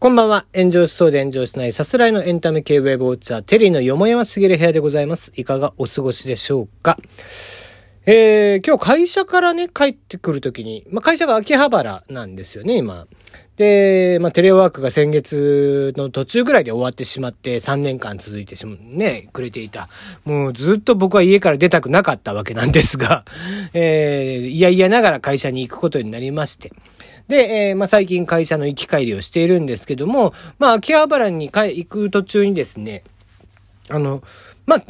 こんばんは。炎上しそうで炎上しないさすらいのエンタメ系ウェブウォッチャー、テリーのよもやますぎる部屋でございます。いかがお過ごしでしょうか？えー、今日会社からね、帰ってくるときに、まあ、会社が秋葉原なんですよね、今。で、まあ、テレワークが先月の途中ぐらいで終わってしまって3年間続いてしま、ね、くれていた。もうずっと僕は家から出たくなかったわけなんですが、えー、いやいやながら会社に行くことになりまして。で、えー、まあ、最近会社の行き帰りをしているんですけども、まあ、秋葉原に行く途中にですね、あの、まあ、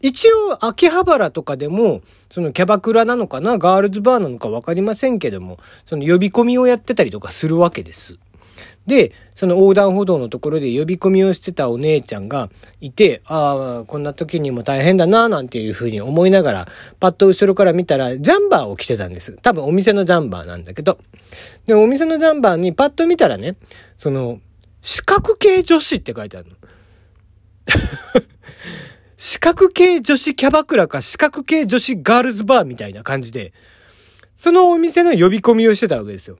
一応、秋葉原とかでも、そのキャバクラなのかな、ガールズバーなのかわかりませんけども、その呼び込みをやってたりとかするわけです。で、その横断歩道のところで呼び込みをしてたお姉ちゃんがいて、ああ、こんな時にも大変だな、なんていうふうに思いながら、パッと後ろから見たら、ジャンバーを着てたんです。多分お店のジャンバーなんだけど。で、お店のジャンバーにパッと見たらね、その、四角系女子って書いてあるの。四角系女子キャバクラか四角系女子ガールズバーみたいな感じで、そのお店の呼び込みをしてたわけですよ。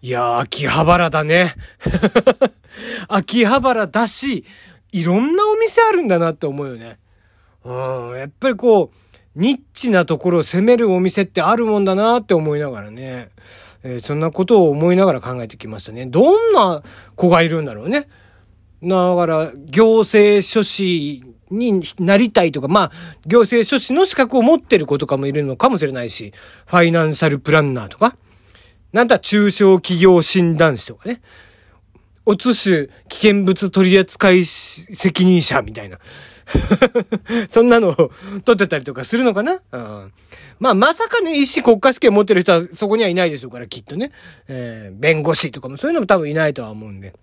いやー、秋葉原だね。秋葉原だし、いろんなお店あるんだなって思うよね。うん、やっぱりこう、ニッチなところを攻めるお店ってあるもんだなって思いながらね。えー、そんなことを思いながら考えてきましたね。どんな子がいるんだろうね。だから、行政書士になりたいとか、まあ、行政書士の資格を持ってる子とかもいるのかもしれないし、ファイナンシャルプランナーとか、なんだ中小企業診断士とかね。おつし危険物取扱責任者みたいな。そんなのを取ってたりとかするのかな、うん、まあ、まさかね、医師国家試験持ってる人はそこにはいないでしょうから、きっとね。えー、弁護士とかもそういうのも多分いないとは思うんで。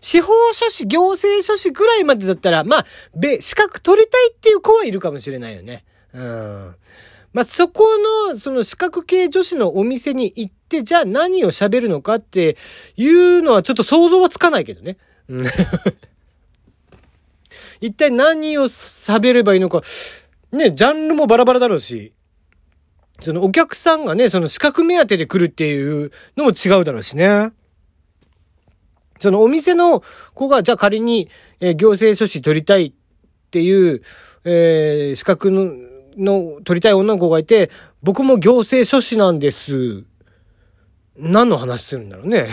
司法書士、行政書士ぐらいまでだったら、まあ、べ、資格取りたいっていう子はいるかもしれないよね。うん。まあ、そこの、その資格系女子のお店に行って、じゃあ何を喋るのかっていうのはちょっと想像はつかないけどね。うん。一体何を喋ればいいのか。ね、ジャンルもバラバラだろうし。そのお客さんがね、その資格目当てで来るっていうのも違うだろうしね。そのお店の子が、じゃあ仮に、えー、行政書士取りたいっていう、えー、資格の、の取りたい女の子がいて、僕も行政書士なんです。何の話するんだろうね。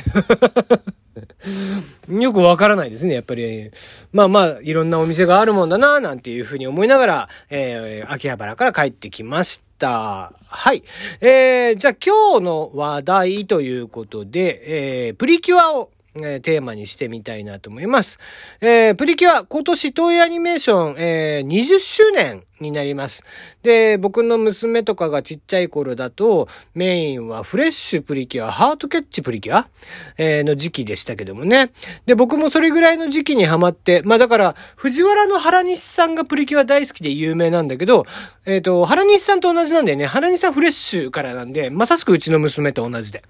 よくわからないですね、やっぱり。まあまあ、いろんなお店があるもんだな、なんていうふうに思いながら、えー、秋葉原から帰ってきました。はい。えー、じゃあ今日の話題ということで、えー、プリキュアをえー、テーマにしてみたいなと思います。えー、プリキュア、今年東映アニメーション、えー、20周年になります。で、僕の娘とかがちっちゃい頃だと、メインはフレッシュプリキュア、ハートキャッチプリキュア、えー、の時期でしたけどもね。で、僕もそれぐらいの時期にハマって、まあだから、藤原の原西さんがプリキュア大好きで有名なんだけど、えっ、ー、と、原西さんと同じなんだよね。原西さんフレッシュからなんで、まさしくうちの娘と同じで。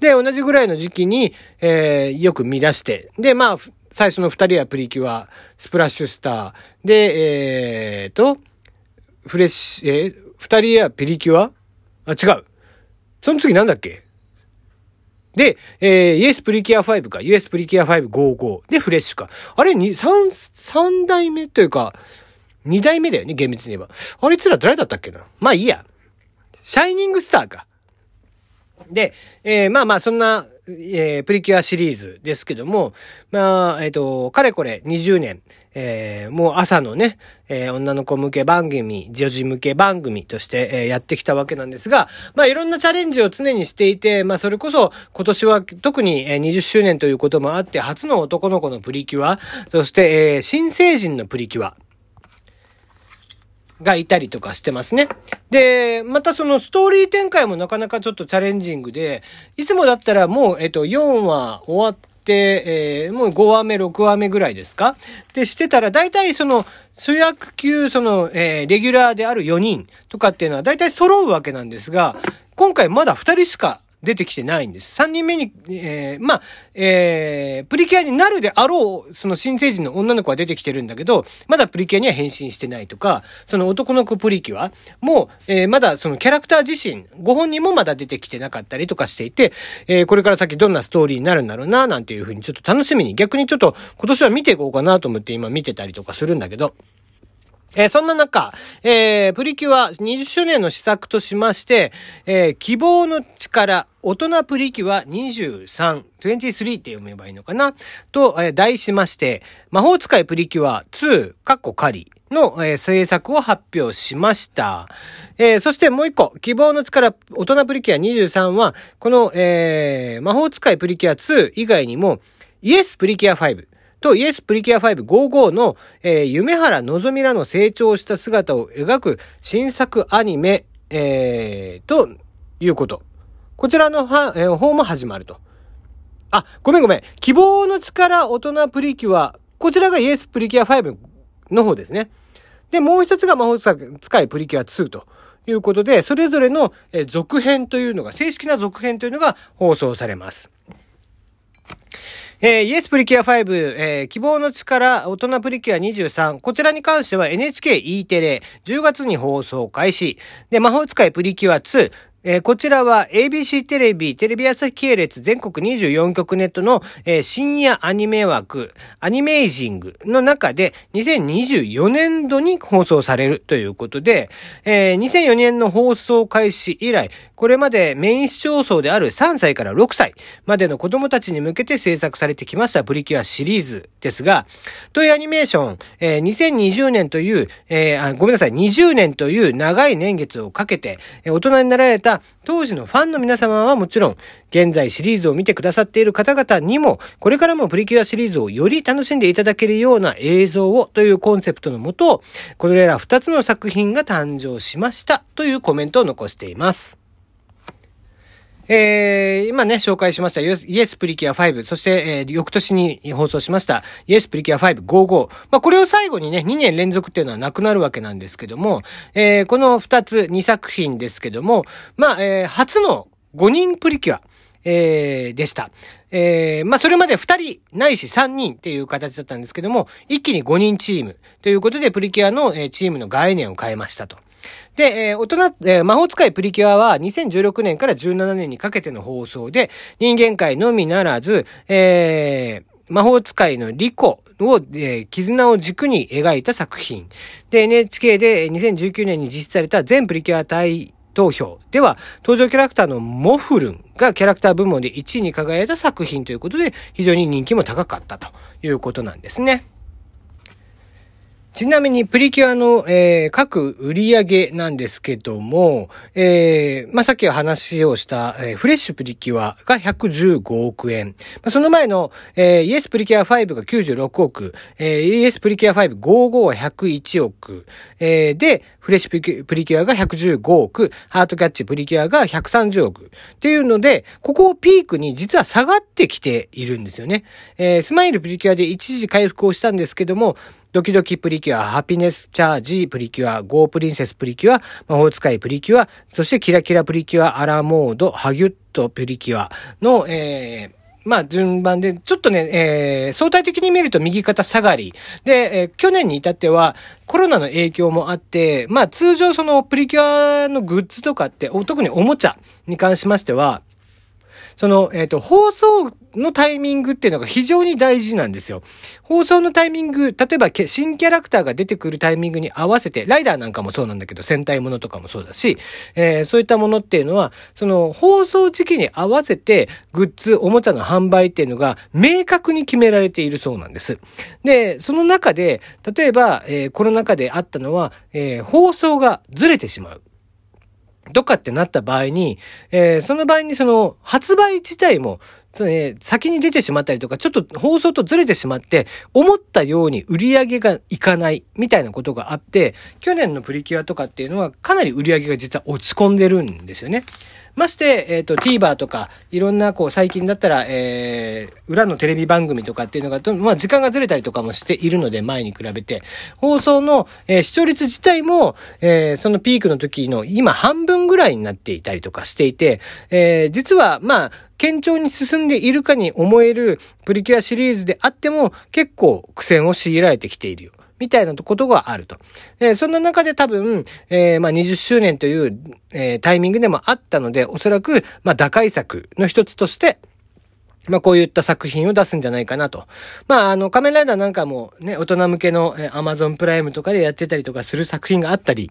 で、同じぐらいの時期に、えー、よく見出して、で、まあ、最初の二人はプリキュア、スプラッシュスター、で、えーと、フレッシュ、えー、二人やピリキュア？あ、違う。その次なんだっけ？で、えー、イエスプリキュア5か、イエスプリキュア555でフレッシュか。あれ、に、三、三代目というか、二代目だよね、厳密に言えば。あれ、いつら誰だったっけな？まあいいや。シャイニングスターか。で、えー、まあまあ、そんな、えー、プリキュアシリーズですけども、まあ、えっ、ー、と、かれこれ20年、えー、もう朝のね、えー、女の子向け番組、女児向け番組として、えー、やってきたわけなんですが、まあいろんなチャレンジを常にしていて、まあそれこそ今年は特に20周年ということもあって、初の男の子のプリキュア、そして、えー、新成人のプリキュア、がいたりとかしてますね。で、またそのストーリー展開もなかなかちょっとチャレンジングで、いつもだったらもう、えっと、4話終わっ、えー、もう5話目、6話目ぐらいですか？で、してたら、大体その、主役級、その、えー、レギュラーである4人とかっていうのは大体揃うわけなんですが、今回まだ2人しか出てきてないんです。3人目に、えー、まあ、えー、プリキュアになるであろう、その新成人の女の子は出てきてるんだけど、まだプリキュアには変身してないとか、その男の子プリキュアも、えー、まだそのキャラクター自身、ご本人もまだ出てきてなかったりとかしていて、えー、これから先どんなストーリーになるんだろうな、なんていうふうにちょっと楽しみに、逆にちょっと今年は見ていこうかなと思って今見てたりとかするんだけど、えー、そんな中、えー、プリキュア20周年の施策としまして、えー、希望の力、大人プリキュア23、23って読めばいいのかな？と、え、題しまして、魔法使いプリキュア2、カッコ仮の、え、制作を発表しました。え、そしてもう一個、希望の力、大人プリキュア23は、この、え、魔法使いプリキュア2以外にも、イエスプリキュア5、と、イエスプリキュア555の、えー、夢原のぞみらの成長した姿を描く新作アニメ、えー、ということ。こちらの、えー、方も始まると。あ、ごめんごめん。希望の力大人プリキュア。こちらがイエスプリキュア5の方ですね。で、もう一つが魔法使いプリキュア2ということで、それぞれの続編というのが、正式な続編というのが放送されます。えー、イエスプリキュア5、えー、希望の力、大人プリキュア23。こちらに関しては NHKE テレ、10月に放送開始。で、魔法使いプリキュア2、えー、こちらは ABC テレビ、テレビ朝日系列全国24局ネットの、えー、深夜アニメ枠、アニメイジングの中で2024年度に放送されるということで、えー、2004年の放送開始以来、これまでメイン視聴層である3歳から6歳までの子供たちに向けて制作されてきましたプリキュアシリーズですが、トイアニメーション、えー、2020年という、えー、ごめんなさい、20年という長い年月をかけて、え、大人になられた当時のファンの皆様はもちろん、現在シリーズを見てくださっている方々にも、これからもプリキュアシリーズをより楽しんでいただけるような映像をというコンセプトのもと、これら2つの作品が誕生しましたというコメントを残しています。えー、今ね、紹介しましたイエスプリキュア5、そして、えー、翌年に放送しましたイエスプリキュア555。まあ、これを最後にね、2年連続っていうのはなくなるわけなんですけども、えー、この2つ、2作品ですけども、まあ、えー、初の5人プリキュア。えー、でした。えー、まあ、それまで2人、ないし3人っていう形だったんですけども、一気に5人チームということで、プリキュアの、えー、チームの概念を変えましたと。で、えー、大人、えー、魔法使いプリキュアは2016年から17年にかけての放送で、人間界のみならず、えー、魔法使いのリコを、えー、絆を軸に描いた作品。で、NHK で2019年に実施された全プリキュア対投票では、登場キャラクターのモフルンがキャラクター部門で1位に輝いた作品ということで、非常に人気も高かったということなんですね。ちなみにプリキュアの、えー、各売り上げなんですけども、えー、まあ、さっき話をした、えー、フレッシュプリキュアが115億円。まあ、その前の、えー、イエスプリキュア5が96億、えー、 Yes プリキュア5 GoGo は101億、えー、で、フレッシュプリキュアが115億、ハートキャッチプリキュアが130億。っていうので、ここをピークに実は下がってきているんですよね。えー、スマイルプリキュアで一時回復をしたんですけども、ドキドキプリキュア、ハピネスチャージプリキュア、ゴープリンセスプリキュア、魔法使いプリキュア、そしてキラキラプリキュア、アラモード、 HUGっとプリキュアの、えー、まあ、順番で、ちょっとね、えー、相対的に見ると右肩下がり。で、えー、去年に至っては、コロナの影響もあって、まあ、通常そのプリキュアのグッズとかって、特におもちゃに関しましては、その、えっ、ー、と、放送のタイミングっていうのが非常に大事なんですよ。放送のタイミング、例えば新キャラクターが出てくるタイミングに合わせて、ライダーなんかもそうなんだけど、戦隊ものとかもそうだし、えー、そういったものっていうのは、その放送時期に合わせて、グッズ、おもちゃの販売っていうのが明確に決められているそうなんです。で、その中で、例えば、えー、コロナ禍であったのは、えー、放送がずれてしまう。とかってなった場合に、えー、その場合にその発売自体も、えー、先に出てしまったりとか、ちょっと放送とずれてしまって、思ったように売り上げがいかないみたいなことがあって、去年のプリキュアとかっていうのはかなり売り上げが実は落ち込んでるんですよね。まして、えっ、ー、と、TVer とか、いろんな、こう、最近だったら、えー、裏のテレビ番組とかっていうのが、まあ、時間がずれたりとかもしているので、前に比べて、放送の、えー、視聴率自体も、えー、そのピークの時の今半分ぐらいになっていたりとかしていて、えー、実は、まあ、堅調に進んでいるかに思えるプリキュアシリーズであっても、結構苦戦を強いられてきているよ。みたいなことがあると。えそんな中で多分、えー、まあ、20周年という、えー、タイミングでもあったので、おそらく、まあ、打開策の一つとして、まあ、こういった作品を出すんじゃないかなと。まあ、あの、仮面ライダーなんかもね、大人向けの、えー、Amazon プライムとかでやってたりとかする作品があったり、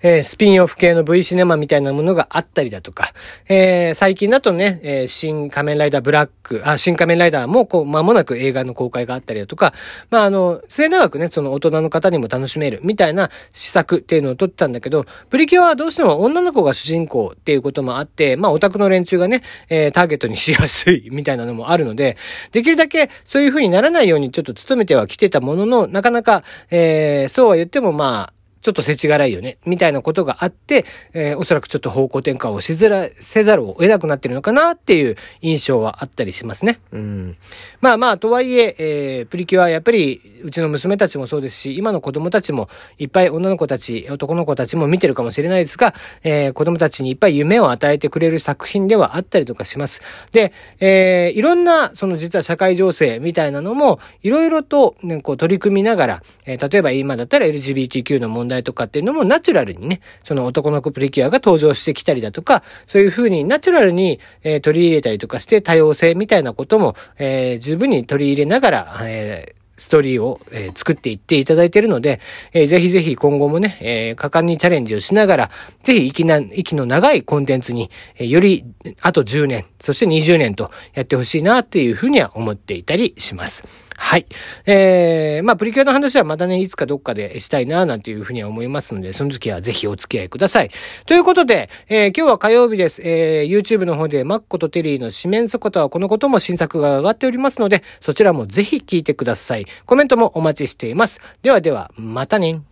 えー、スピンオフ系の V シネマみたいなものがあったりだとか、えー、最近だとね、えー、新仮面ライダーブラック、あ、新仮面ライダーもこう、間もなく映画の公開があったりだとか、まあ、あの、末長くね、その大人の方にも楽しめるみたいな施策っていうのを撮ってたんだけど、プリキュアはどうしても女の子が主人公っていうこともあって、まあ、オタクの連中がね、えー、ターゲットにしやすいみたいなのもあるので、できるだけそういう風にならないようにちょっと努めてはきてたものの、なかなか、えー、そうは言ってもまあ、ちょっと世知辛いよね、みたいなことがあって、えー、おそらくちょっと方向転換をしづら、せざるを得なくなってるのかなっていう印象はあったりしますね。うん。まあまあ、とはいえ、えー、プリキュアやっぱり、うちの娘たちもそうですし、今の子供たちも、いっぱい女の子たち、男の子たちも見てるかもしれないですが、えー、子供たちにいっぱい夢を与えてくれる作品ではあったりとかします。で、えー、いろんな、その実は社会情勢みたいなのも、いろいろと、ね、こう取り組みながら、えー、例えば今だったら LGBTQ の問題題とかっていうのもナチュラルにね、その男の子プリキュアが登場してきたりだとか、そういう風にナチュラルに、えー、取り入れたりとかして多様性みたいなことも、えー、十分に取り入れながら、えーストーリーを、えー、作っていっていただいているので、えー、ぜひぜひ今後もね、えー、果敢にチャレンジをしながら、ぜひ息な、息の長いコンテンツに、えー、より、あと10年、そして20年とやってほしいなっていうふうには思っていたりします。はい。えー、まあ、プリキュアの話はまたね、いつかどっかでしたいな、なんていうふうには思いますので、その時はぜひお付き合いください。ということで、えー、今日は火曜日です。えー、YouTube の方でマッコとテリーの四面底とはこのことも新作が上がっておりますので、そちらもぜひ聞いてください。コメントもお待ちしています。ではでは、またね。